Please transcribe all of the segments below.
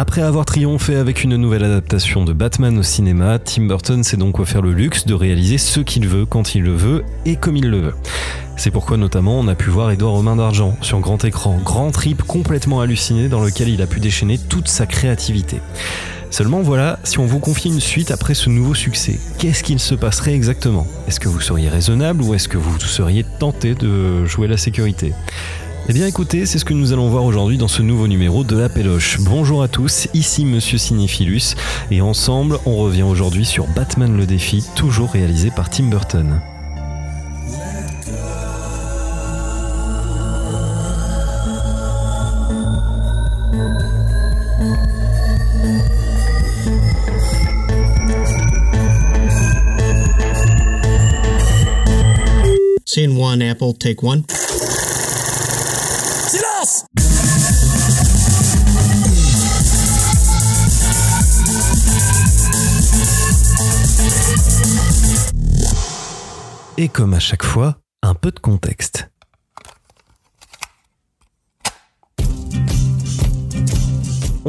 Après avoir triomphé avec une nouvelle adaptation de Batman au cinéma, Tim Burton s'est donc offert le luxe de réaliser ce qu'il veut quand il le veut et comme il le veut. C'est pourquoi notamment on a pu voir Edouard Romain d'Argent sur grand écran, grand trip complètement halluciné dans lequel il a pu déchaîner toute sa créativité. Seulement voilà, si on vous confie une suite après ce nouveau succès, qu'est-ce qu'il se passerait exactement? Est-ce que vous seriez raisonnable ou est-ce que vous seriez tenté de jouer la sécurité? Eh bien écoutez, c'est ce que nous allons voir aujourd'hui dans ce nouveau numéro de La Péloche. Bonjour à tous, ici Monsieur Cinéphilus, et ensemble on revient aujourd'hui sur Batman le défi, toujours réalisé par Tim Burton. Scene one, Apple, take one. Et comme à chaque fois, un peu de contexte.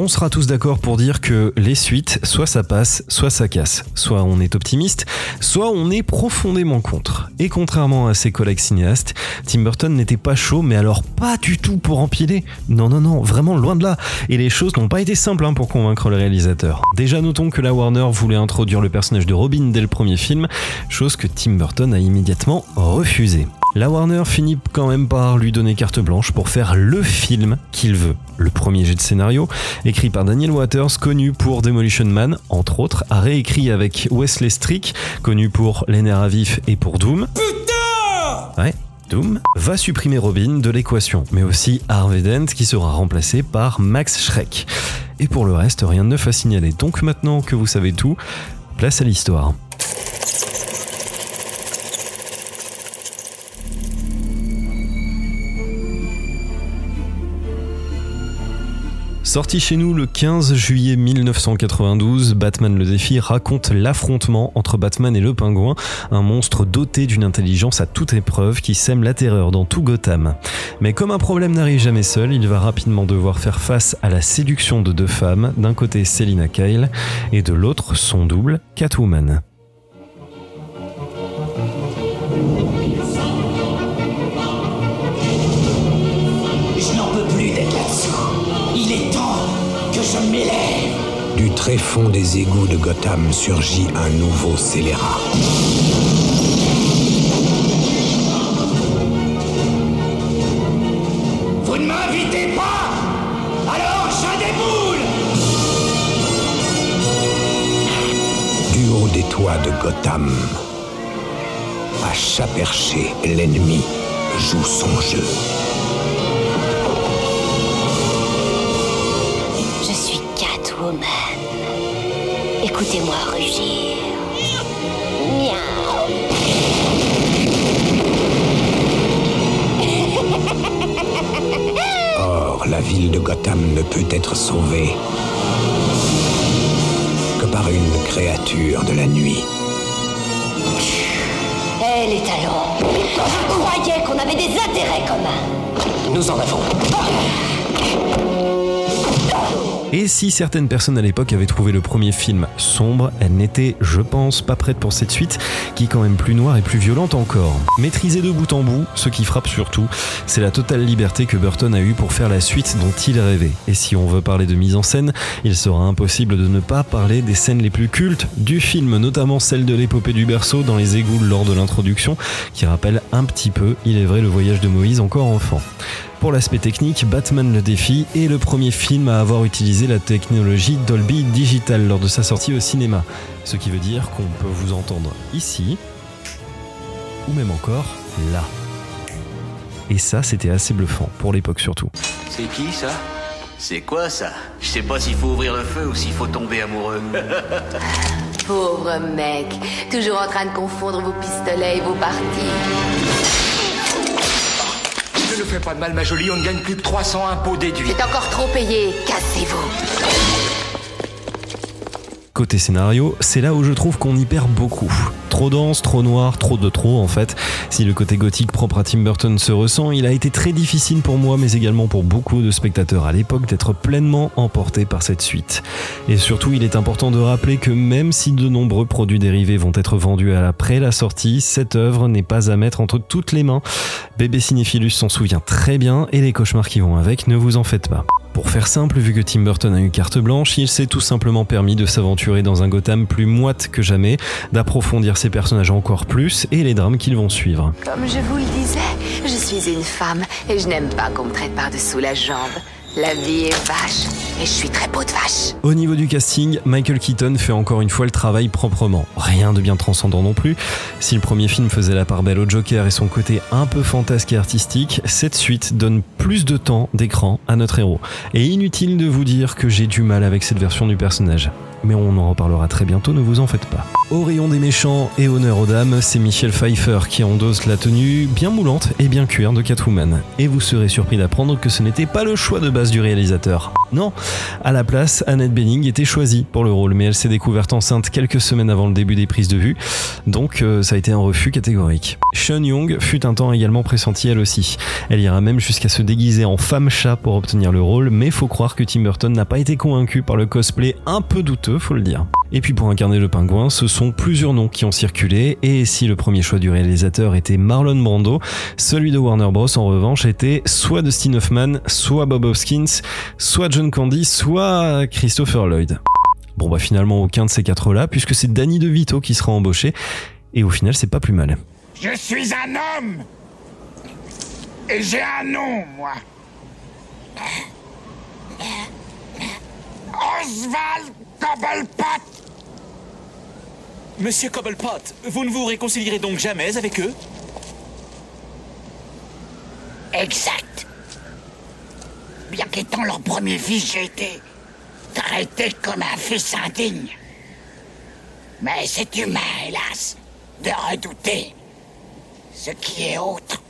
On sera tous d'accord pour dire que les suites, soit ça passe, soit ça casse. Soit on est optimiste, soit on est profondément contre. Et contrairement à ses collègues cinéastes, Tim Burton n'était pas chaud, mais alors pas du tout pour empiler. Non, non, non, vraiment loin de là. Et les choses n'ont pas été simples hein, pour convaincre le réalisateur. Déjà notons que la Warner voulait introduire le personnage de Robin dès le premier film, chose que Tim Burton a immédiatement refusé. La Warner finit quand même par lui donner carte blanche pour faire le film qu'il veut. Le premier jet de scénario, écrit par Daniel Waters, connu pour Demolition Man, entre autres, a réécrit avec Wesley Strick, connu pour Les nerfs à vif et pour Doom. Putain Ouais, Doom va supprimer Robin de l'équation, mais aussi Harvey Dent qui sera remplacé par Max Schreck. Et pour le reste, rien de neuf à signaler. Donc maintenant que vous savez tout, place à l'histoire. Sorti chez nous le 15 juillet 1992, Batman le défi raconte l'affrontement entre Batman et le pingouin, un monstre doté d'une intelligence à toute épreuve qui sème la terreur dans tout Gotham. Mais comme un problème n'arrive jamais seul, il va rapidement devoir faire face à la séduction de deux femmes, d'un côté Selina Kyle et de l'autre son double, Catwoman. Tréfonds des égouts de Gotham surgit un nouveau scélérat. Vous ne m'invitez pas Alors je déboule Du haut des toits de Gotham, à chat perché, l'ennemi joue son jeu. Écoutez-moi rugir. Miaou. Or, la ville de Gotham ne peut être sauvée que par une créature de la nuit. Hé, les talons Je croyais qu'on avait des intérêts communs? Nous en avons. Et si certaines personnes à l'époque avaient trouvé le premier film sombre, elles n'étaient, je pense, pas prêtes pour cette suite, qui est quand même plus noire et plus violente encore. Maîtrisée de bout en bout, ce qui frappe surtout, c'est la totale liberté que Burton a eue pour faire la suite dont il rêvait. Et si on veut parler de mise en scène, il sera impossible de ne pas parler des scènes les plus cultes du film, notamment celle de l'épopée du berceau dans les égouts lors de l'introduction, qui rappelle un petit peu, il est vrai, le voyage de Moïse encore enfant. Pour l'aspect technique, Batman le défi est le premier film à avoir utilisé la technologie Dolby Digital lors de sa sortie au cinéma. Ce qui veut dire qu'on peut vous entendre ici, ou même encore là. Et ça, c'était assez bluffant, pour l'époque surtout. C'est qui ça? C'est quoi ça? Je sais pas s'il faut ouvrir le feu ou s'il faut tomber amoureux. Pauvre mec, toujours en train de confondre vos pistolets et vos parties. Fais pas de mal, ma jolie, on ne gagne plus que 300 impôts déduits. C'est encore trop payé, cassez-vous. Côté scénario, c'est là où je trouve qu'on y perd beaucoup. Trop dense, trop noir, trop de trop en fait. Si le côté gothique propre à Tim Burton se ressent, il a été très difficile pour moi, mais également pour beaucoup de spectateurs à l'époque, d'être pleinement emportés par cette suite. Et surtout, il est important de rappeler que même si de nombreux produits dérivés vont être vendus après la sortie, cette œuvre n'est pas à mettre entre toutes les mains. Bébé Cinéphilus s'en souvient très bien et les cauchemars qui vont avec, ne vous en faites pas. Pour faire simple, vu que Tim Burton a eu carte blanche, il s'est tout simplement permis de s'aventurer dans un Gotham plus moite que jamais, d'approfondir ses personnages encore plus et les drames qu'ils vont suivre. Comme je vous le disais, je suis une femme et je n'aime pas qu'on me traite par-dessous la jambe. La vie est vache et je suis très beau de vache. Au niveau du casting, Michael Keaton fait encore une fois le travail proprement. Rien de bien transcendant non plus. Si le premier film faisait la part belle au Joker et son côté un peu fantasque et artistique, cette suite donne plus de temps d'écran à notre héros. Et inutile de vous dire que j'ai du mal avec cette version du personnage. Mais on en reparlera très bientôt, ne vous en faites pas. Au rayon des méchants et honneur aux dames, c'est Michel Pfeiffer qui endosse la tenue bien moulante et bien cuir de Catwoman. Et vous serez surpris d'apprendre que ce n'était pas le choix de base du réalisateur. Non, à la place, Annette Bening était choisie pour le rôle, mais elle s'est découverte enceinte quelques semaines avant le début des prises de vue, donc euh, ça a été un refus catégorique. Sean Young fut un temps également pressentie elle aussi. Elle ira même jusqu'à se déguiser en femme-chat pour obtenir le rôle, mais faut croire que Tim Burton n'a pas été convaincu par le cosplay un peu douteux, faut le dire. Et puis pour incarner le pingouin, ce sont plusieurs noms qui ont circulé, et si le premier choix du réalisateur était Marlon Brando, celui de Warner Bros en revanche était soit Dustin Hoffman, soit Bob Hoskins, soit John Candy, soit Christopher Lloyd. Bon bah finalement aucun de ces quatre-là, puisque c'est Danny DeVito qui sera embauché, et au final c'est pas plus mal. Je suis un homme! Et j'ai un nom, moi! Oswald Cobblepot! Monsieur Cobblepot, vous ne vous réconcilierez donc jamais avec eux? Exact Qu'étant leur premier fils, j'ai été traité comme un fils indigne. Mais c'est humain, hélas, de redouter ce qui est autre.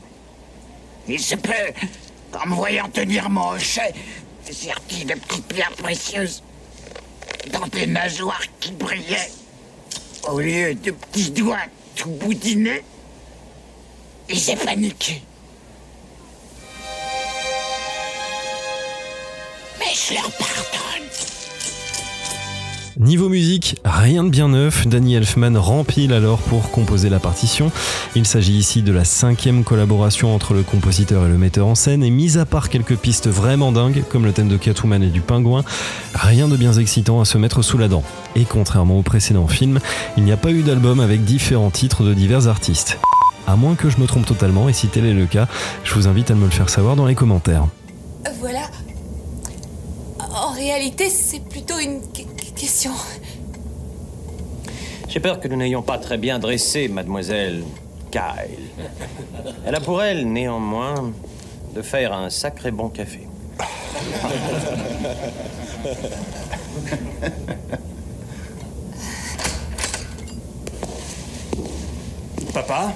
Il se peut qu'en me voyant tenir mon hochet, serti de petites pierres précieuses, dans des nageoires qui brillaient, au lieu de petits doigts tout boudinés, ils aient paniqué. Niveau musique, rien de bien neuf, Danny Elfman rempile alors pour composer la partition. Il s'agit ici de la cinquième collaboration entre le compositeur et le metteur en scène, et mis à part quelques pistes vraiment dingues, comme le thème de Catwoman et du pingouin, rien de bien excitant à se mettre sous la dent. Et contrairement au précédent film, il n'y a pas eu d'album avec différents titres de divers artistes. À moins que je me trompe totalement, et si tel est le cas, je vous invite à me le faire savoir dans les commentaires. Réalité, c'est plutôt une que- question. J'ai peur que nous n'ayons pas très bien dressé mademoiselle Kyle. Elle a pour elle, néanmoins, de faire un sacré bon café. Papa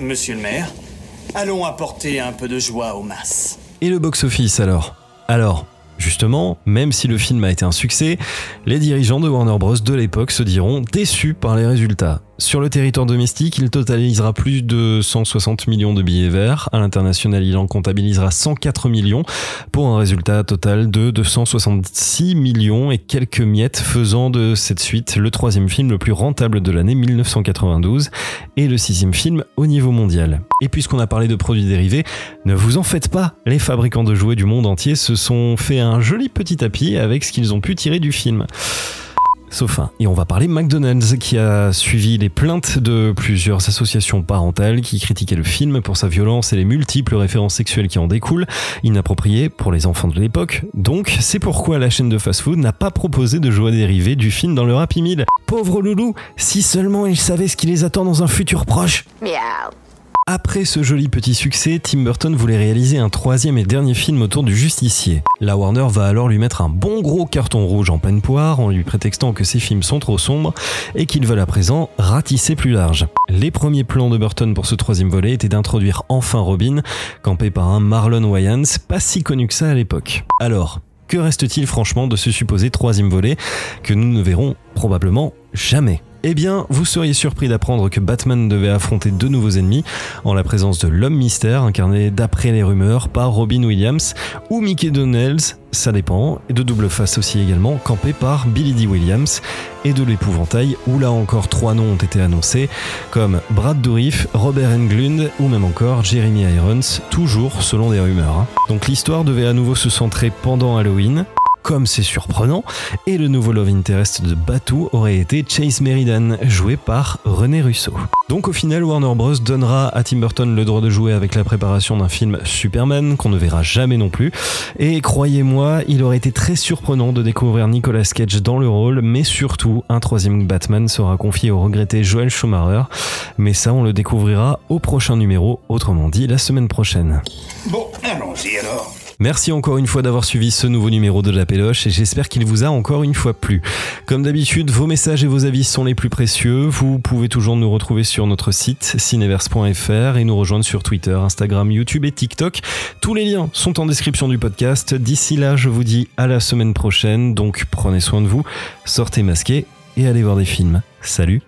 Monsieur le maire Allons apporter un peu de joie aux masses. Et le box-office alors? Alors, justement, même si le film a été un succès, les dirigeants de Warner Bros. de l'époque se diront déçus par les résultats. Sur le territoire domestique, il totalisera plus de 160 millions de billets verts. À l'international, il en comptabilisera 104 millions pour un résultat total de 266 millions et quelques miettes, faisant de cette suite le troisième film le plus rentable de l'année 1992 et le sixième film au niveau mondial. Et puisqu'on a parlé de produits dérivés, ne vous en faites pas, les fabricants de jouets du monde entier se sont fait un joli petit tapis avec ce qu'ils ont pu tirer du film. Sauf un. Et on va parler McDonald's qui a suivi les plaintes de plusieurs associations parentales qui critiquaient le film pour sa violence et les multiples références sexuelles qui en découlent, inappropriées pour les enfants de l'époque. Donc, c'est pourquoi la chaîne de fast-food n'a pas proposé de jouets dérivés du film dans leur Happy Meal. Pauvre loulou, si seulement ils savaient ce qui les attend dans un futur proche. Miaou. Après ce joli petit succès, Tim Burton voulait réaliser un troisième et dernier film autour du justicier. La Warner va alors lui mettre un bon gros carton rouge en pleine poire en lui prétextant que ses films sont trop sombres et qu'ils veulent à présent ratisser plus large. Les premiers plans de Burton pour ce troisième volet étaient d'introduire enfin Robin, campé par un Marlon Wayans, pas si connu que ça à l'époque. Alors, Que reste-t-il franchement de ce supposé troisième volet que nous ne verrons probablement jamais? Eh bien, vous seriez surpris d'apprendre que Batman devait affronter deux nouveaux ennemis en la présence de l'homme mystère, incarné d'après les rumeurs par Robin Williams, ou Mickey Donnells, ça dépend, et de double face aussi également, campé par Billy D. Williams, et de l'épouvantail, où là encore trois noms ont été annoncés, comme Brad Dourif, Robert Englund, ou même encore Jeremy Irons, toujours selon des rumeurs. hein. Donc l'histoire devait à nouveau se centrer pendant Halloween, comme c'est surprenant, et le nouveau love interest de Batu aurait été Chase Meridan, joué par René Russo. Donc au final, Warner Bros. donnera à Tim Burton le droit de jouer avec la préparation d'un film Superman qu'on ne verra jamais non plus. Et croyez-moi, il aurait été très surprenant de découvrir Nicolas Cage dans le rôle, mais surtout, un troisième Batman sera confié au regretté Joel Schumacher. Mais ça, on le découvrira au prochain numéro, autrement dit la semaine prochaine. Bon, allons-y alors. Merci encore une fois d'avoir suivi ce nouveau numéro de la Péloche et j'espère qu'il vous a encore une fois plu. Comme d'habitude, vos messages et vos avis sont les plus précieux. Vous pouvez toujours nous retrouver sur notre site cineverse.fr et nous rejoindre sur Twitter, Instagram, YouTube et TikTok. Tous les liens sont en description du podcast. D'ici là, je vous dis à la semaine prochaine, donc prenez soin de vous, sortez masqués et allez voir des films. Salut